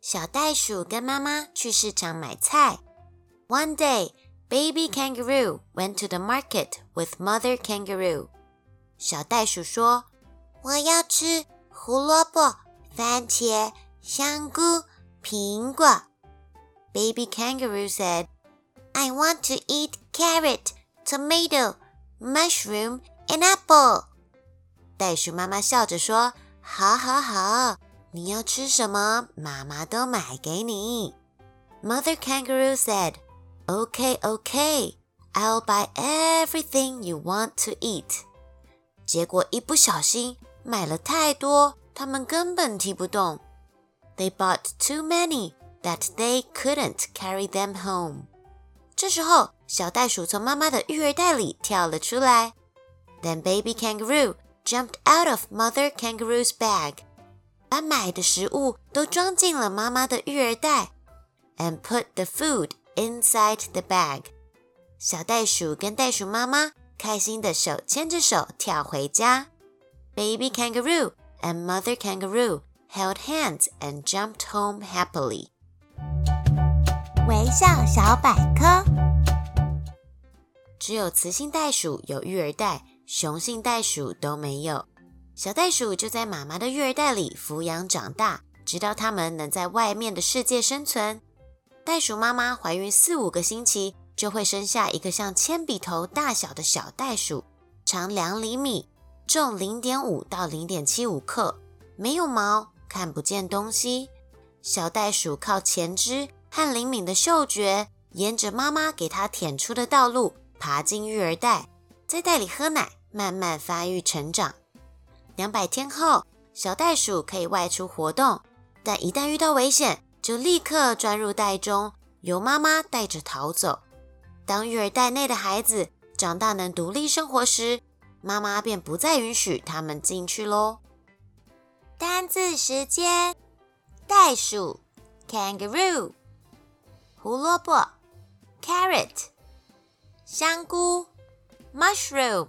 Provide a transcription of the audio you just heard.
小袋鼠跟妈妈去市场买菜。One day, baby kangaroo went to the market with mother kangaroo. 小袋鼠说：“我要吃胡萝卜、番茄、香菇、苹果。” Baby kangaroo said, "I want to eat carrot, tomato, mushroom, and apple." 袋鼠妈妈笑着说：“好好好。”你要吃什么？妈妈都买给你。Mother Kangaroo said, "Okay, okay, I'll buy everything you want to eat." 结果一不小心买了太多，他们根本提不动。They bought too many that they couldn't carry them home. 这时候，小袋鼠从妈妈的育儿袋里跳了出来。Then baby kangaroo jumped out of Mother Kangaroo's bag. 把买的食物都装进了妈妈的育儿袋，and put the food inside the bag。小袋鼠跟袋鼠妈妈开心的手牵着手跳回家。Baby kangaroo and mother kangaroo held hands and jumped home happily。微笑小百科，只有雌性袋鼠有育儿袋，雄性袋鼠都没有。小袋鼠就在妈妈的育儿袋里抚养长大，直到它们能在外面的世界生存。袋鼠妈妈怀孕四五个星期，就会生下一个像铅笔头大小的小袋鼠，长两厘米，重零点五到零点七五克，没有毛，看不见东西。小袋鼠靠前肢和灵敏的嗅觉，沿着妈妈给它舔出的道路爬进育儿袋，在袋里喝奶，慢慢发育成长。两百天后，小袋鼠可以外出活动，但一旦遇到危险，就立刻钻入袋中，由妈妈带着逃走。当育儿袋内的孩子长大能独立生活时，妈妈便不再允许他们进去喽。单字时间：袋鼠 （kangaroo）、胡萝卜 （carrot）、香菇 （mushroom）。